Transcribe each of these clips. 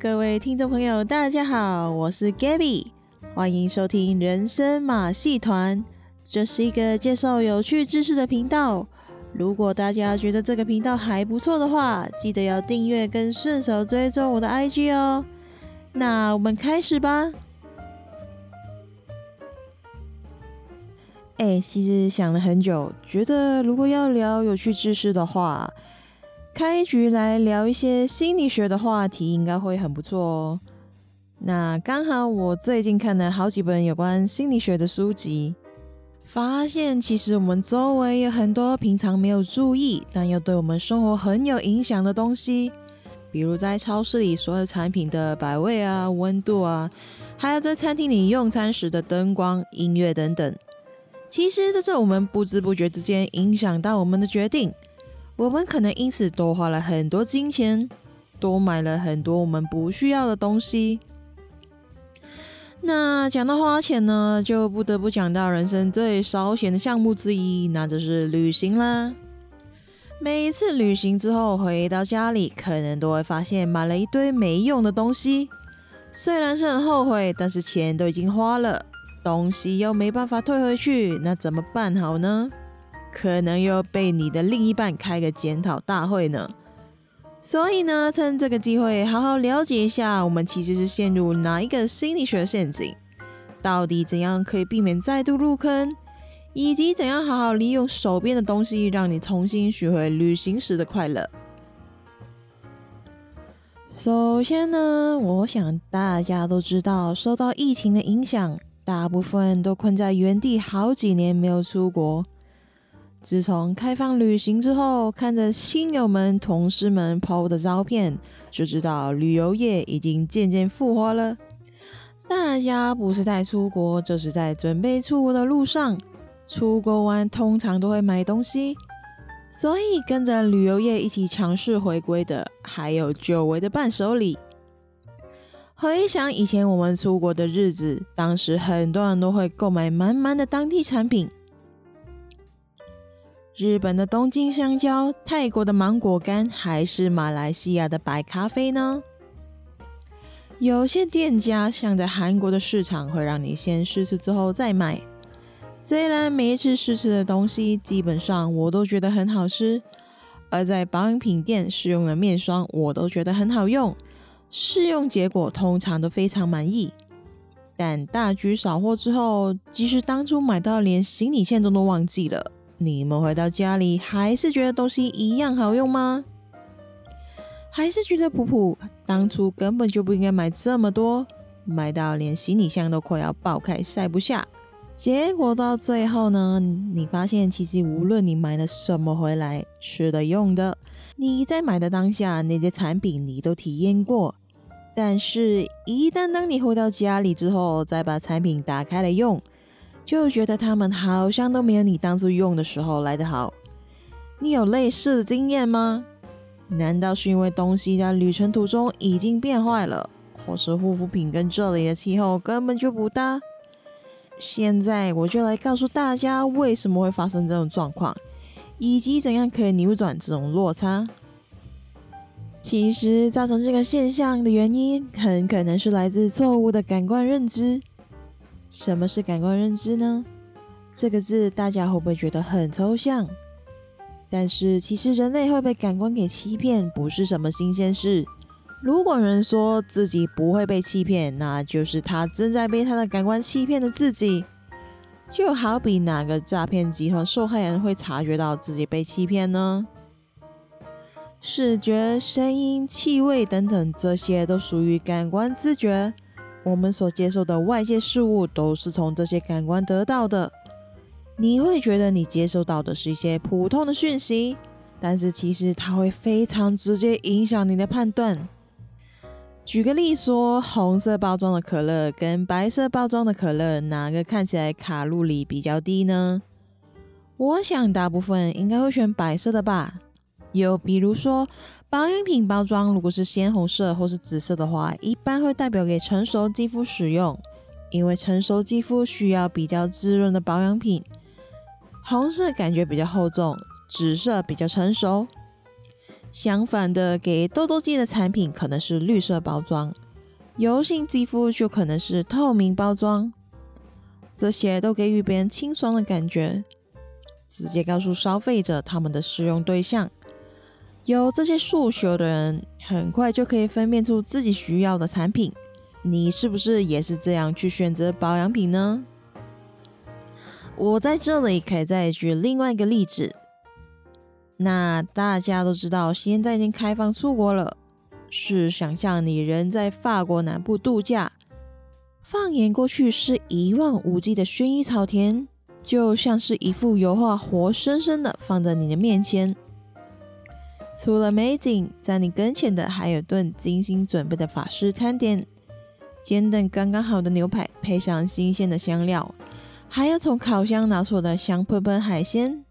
各位听众朋友，大家好，我是 Gabby，欢迎收听人生马戏团。这是一个介绍有趣知识的频道。如果大家觉得这个频道还不错的话，记得要订阅跟顺手追踪我的 IG 哦。那我们开始吧。哎，其实想了很久，觉得如果要聊有趣知识的话，开局来聊一些心理学的话题，应该会很不错哦。那刚好我最近看了好几本有关心理学的书籍，发现其实我们周围有很多平常没有注意，但又对我们生活很有影响的东西，比如在超市里所有产品的摆位啊、温度啊，还有在餐厅里用餐时的灯光、音乐等等。其实都是我们不知不觉之间影响到我们的决定，我们可能因此多花了很多金钱，多买了很多我们不需要的东西。那讲到花钱呢，就不得不讲到人生最烧钱的项目之一，那就是旅行啦。每一次旅行之后回到家里，可能都会发现买了一堆没用的东西，虽然是很后悔，但是钱都已经花了。东西又没办法退回去，那怎么办好呢？可能又被你的另一半开个检讨大会呢。所以呢，趁这个机会好好了解一下，我们其实是陷入哪一个心理学陷阱？到底怎样可以避免再度入坑？以及怎样好好利用手边的东西，让你重新学会旅行时的快乐？首先呢，我想大家都知道，受到疫情的影响。大部分都困在原地好几年没有出国。自从开放旅行之后，看着亲友们、同事们 PO 的照片，就知道旅游业已经渐渐复活了。大家不是在出国，就是在准备出国的路上。出国玩通常都会买东西，所以跟着旅游业一起强势回归的，还有久违的伴手礼。回想以前我们出国的日子，当时很多人都会购买满满的当地产品，日本的东京香蕉、泰国的芒果干，还是马来西亚的白咖啡呢？有些店家像在韩国的市场，会让你先试吃之后再买。虽然每一次试吃的东西基本上我都觉得很好吃，而在保养品店试用的面霜，我都觉得很好用。试用结果通常都非常满意，但大举扫货之后，即使当初买到连行李箱都都忘记了，你们回到家里还是觉得东西一样好用吗？还是觉得普普当初根本就不应该买这么多，买到连行李箱都快要爆开塞不下？结果到最后呢，你发现其实无论你买了什么回来，吃的用的，你在买的当下那些产品你都体验过。但是，一旦当你回到家里之后，再把产品打开来用，就觉得它们好像都没有你当初用的时候来得好。你有类似的经验吗？难道是因为东西在旅程途中已经变坏了，或是护肤品跟这里的气候根本就不搭？现在我就来告诉大家为什么会发生这种状况，以及怎样可以扭转这种落差。其实，造成这个现象的原因，很可能是来自错误的感官认知。什么是感官认知呢？这个字大家会不会觉得很抽象？但是，其实人类会被感官给欺骗，不是什么新鲜事。如果人说自己不会被欺骗，那就是他正在被他的感官欺骗的自己。就好比哪个诈骗集团受害人会察觉到自己被欺骗呢？视觉、声音、气味等等，这些都属于感官知觉。我们所接受的外界事物都是从这些感官得到的。你会觉得你接收到的是一些普通的讯息，但是其实它会非常直接影响你的判断。举个例说，红色包装的可乐跟白色包装的可乐，哪个看起来卡路里比较低呢？我想大部分应该会选白色的吧。又比如说，保养品包装如果是鲜红色或是紫色的话，一般会代表给成熟肌肤使用，因为成熟肌肤需要比较滋润的保养品。红色感觉比较厚重，紫色比较成熟。相反的，给痘痘肌的产品可能是绿色包装，油性肌肤就可能是透明包装。这些都给予别人清爽的感觉，直接告诉消费者他们的使用对象。有这些诉求的人，很快就可以分辨出自己需要的产品。你是不是也是这样去选择保养品呢？我在这里可以再举另外一个例子。那大家都知道，现在已经开放出国了。是想象你人在法国南部度假，放眼过去是一望无际的薰衣草田，就像是一幅油画，活生生的放在你的面前。除了美景，在你跟前的还有顿精心准备的法式餐点，煎炖刚刚好的牛排，配上新鲜的香料，还有从烤箱拿出的香喷喷海鲜。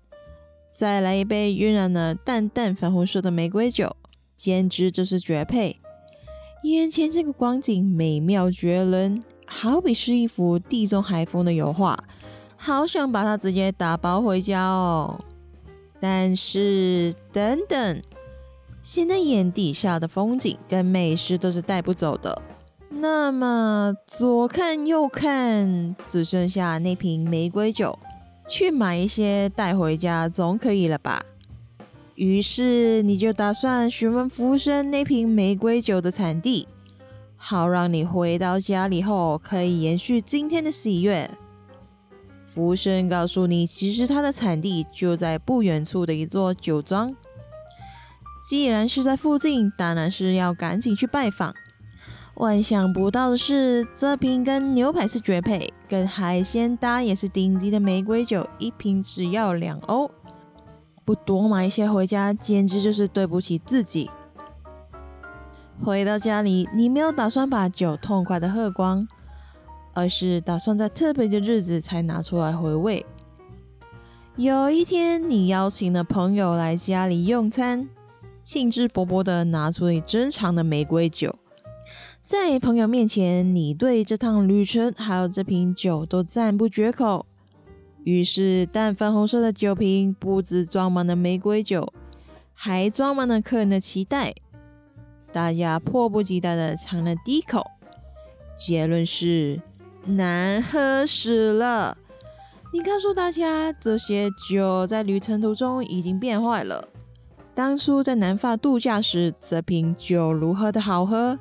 再来一杯晕染了淡淡粉红色的玫瑰酒，简直就是绝配。眼前这个光景美妙绝伦，好比是一幅地中海风的油画，好想把它直接打包回家哦。但是等等，现在眼底下的风景跟美食都是带不走的。那么左看右看，只剩下那瓶玫瑰酒。去买一些带回家总可以了吧？于是你就打算询问服务生那瓶玫瑰酒的产地，好让你回到家里后可以延续今天的喜悦。服务生告诉你，其实它的产地就在不远处的一座酒庄。既然是在附近，当然是要赶紧去拜访。万想不到的是，这瓶跟牛排是绝配，跟海鲜搭也是顶级的玫瑰酒，一瓶只要两欧，不多买一些回家，简直就是对不起自己。回到家里，你没有打算把酒痛快的喝光，而是打算在特别的日子才拿出来回味。有一天，你邀请了朋友来家里用餐，兴致勃勃的拿出你珍藏的玫瑰酒。在朋友面前，你对这趟旅程还有这瓶酒都赞不绝口。于是，淡粉红色的酒瓶不止装满了玫瑰酒，还装满了客人的期待。大家迫不及待的尝了第一口，结论是难喝死了。你告诉大家，这些酒在旅程途中已经变坏了。当初在南法度假时，这瓶酒如何的好喝？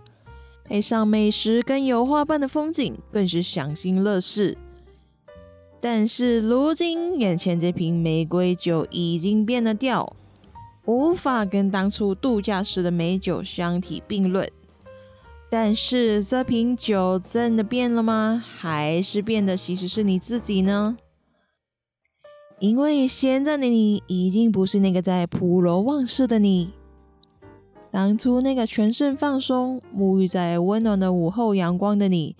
配上美食跟油画般的风景，更是赏心乐事。但是如今眼前这瓶玫瑰酒已经变了调，无法跟当初度假时的美酒相提并论。但是这瓶酒真的变了吗？还是变的其实是你自己呢？因为现在的你已经不是那个在普罗旺斯的你。当初那个全身放松、沐浴在温暖的午后阳光的你，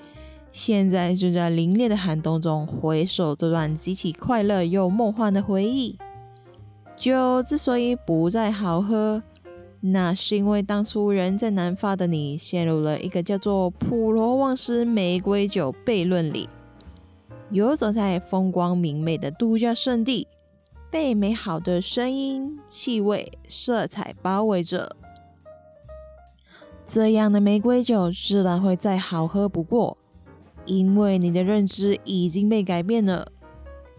现在正在凛冽的寒冬中回首这段极其快乐又梦幻的回忆。酒之所以不再好喝，那是因为当初人在南法的你陷入了一个叫做普罗旺斯玫瑰酒悖论里，游走在风光明媚的度假胜地，被美好的声音、气味、色彩包围着。这样的玫瑰酒自然会再好喝不过，因为你的认知已经被改变了。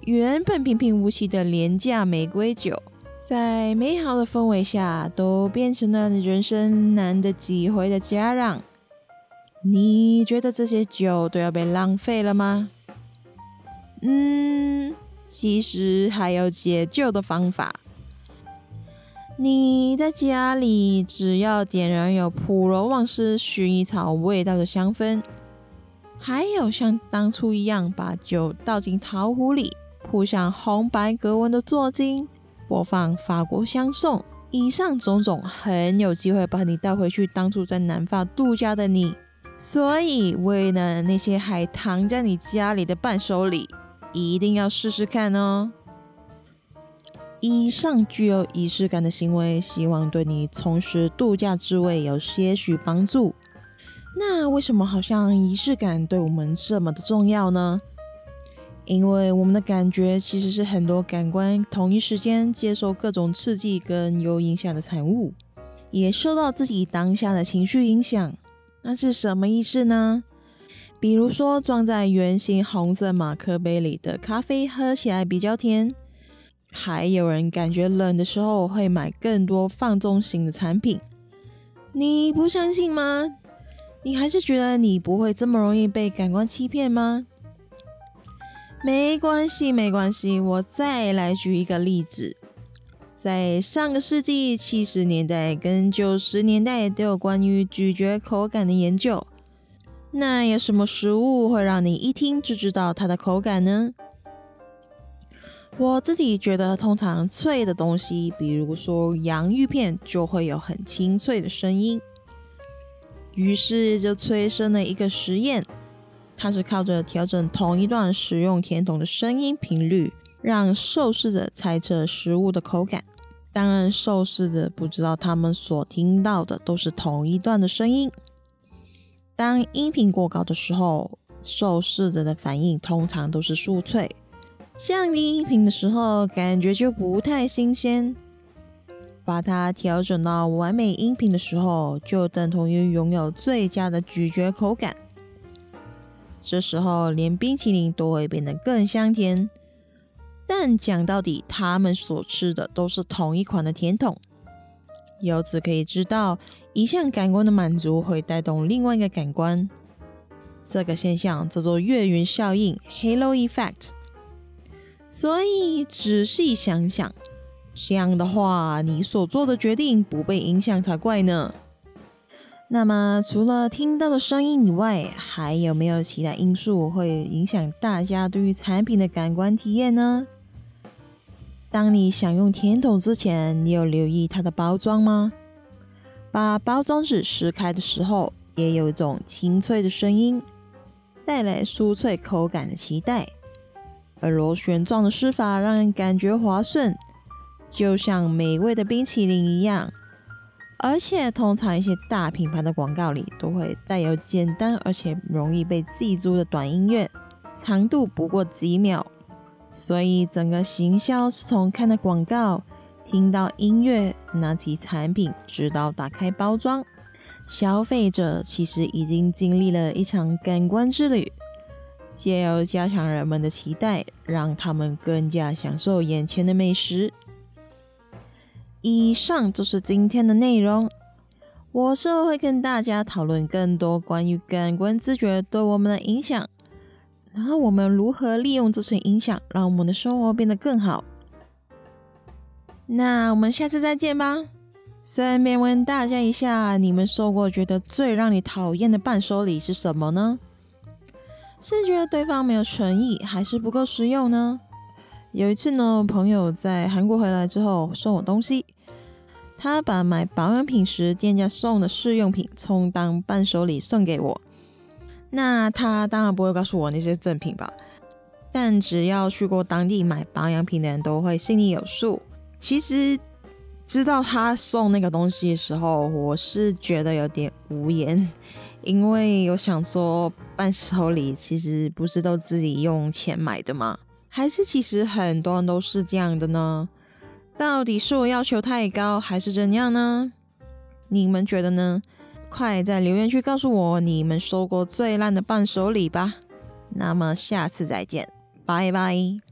原本平平无奇的廉价玫瑰酒，在美好的氛围下，都变成了你人生难得几回的佳酿。你觉得这些酒都要被浪费了吗？嗯，其实还有解救的方法。你在家里只要点燃有普罗旺斯薰衣草味道的香氛，还有像当初一样把酒倒进陶壶里，铺上红白格纹的座巾，播放法国香颂，以上种种很有机会把你带回去当初在南法度假的你。所以，为了那些还躺在你家里的伴手礼，一定要试试看哦。以上具有仪式感的行为，希望对你重拾度假之味有些许帮助。那为什么好像仪式感对我们这么的重要呢？因为我们的感觉其实是很多感官同一时间接受各种刺激跟诱因下的产物。也受到自己当下的情绪影响。那是什么意思呢？比如说，装在圆形红色马克杯里的咖啡喝起来比较甜。还有人感觉冷的时候会买更多放纵型的产品。你不相信吗？你还是觉得你不会这么容易被感官欺骗吗？没关系，没关系，我再来举一个例子。在上个世纪七十年代跟九十年代都有关于咀嚼口感的研究。那有什么食物会让你一听就知道它的口感呢？我自己觉得，通常脆的东西，比如说洋芋片，就会有很清脆的声音。于是就催生了一个实验，它是靠着调整同一段食用甜筒的声音频率，让受试者猜测食物的口感。当然，受试者不知道他们所听到的都是同一段的声音。当音频过高的时候，受试者的反应通常都是酥脆；降低音频的时候，感觉就不太新鲜。把它调整到完美音频的时候，就等同于拥有最佳的咀嚼口感。这时候，连冰淇淋都会变得更香甜。但讲到底，他们所吃的都是同一款的甜筒。由此可以知道，一项感官的满足会带动另外一个感官，这个现象叫做月晕效应 （Halo Effect）。所以仔细想想，这样的话，你所做的决定不被影响才怪呢。那么，除了听到的声音以外，还有没有其他因素会影响大家对于产品的感官体验呢？当你享用甜筒之前，你有留意它的包装吗？把包装纸撕开的时候，也有一种清脆的声音，带来酥脆口感的期待。而螺旋状的撕法让人感觉滑顺，就像美味的冰淇淋一样。而且，通常一些大品牌的广告里都会带有简单而且容易被记住的短音乐，长度不过几秒。所以，整个行销是从看的广告、听到音乐、拿起产品，直到打开包装。消费者其实已经经历了一场感官之旅，借由加强人们的期待，让他们更加享受眼前的美食。以上就是今天的内容。我之后会跟大家讨论更多关于感官知觉对我们的影响。然后我们如何利用这些影响，让我们的生活变得更好？那我们下次再见吧。顺便问大家一下，你们收过觉得最让你讨厌的伴手礼是什么呢？是觉得对方没有诚意，还是不够实用呢？有一次呢，朋友在韩国回来之后送我东西，他把买保养品时店家送的试用品充当伴手礼送给我。那他当然不会告诉我那些赠品吧，但只要去过当地买保养品的人都会心里有数。其实知道他送那个东西的时候，我是觉得有点无言，因为我想说，伴手礼其实不是都自己用钱买的吗？还是其实很多人都是这样的呢？到底是我要求太高，还是怎样呢？你们觉得呢？快在留言区告诉我你们收过最烂的伴手礼吧！那么下次再见，拜拜。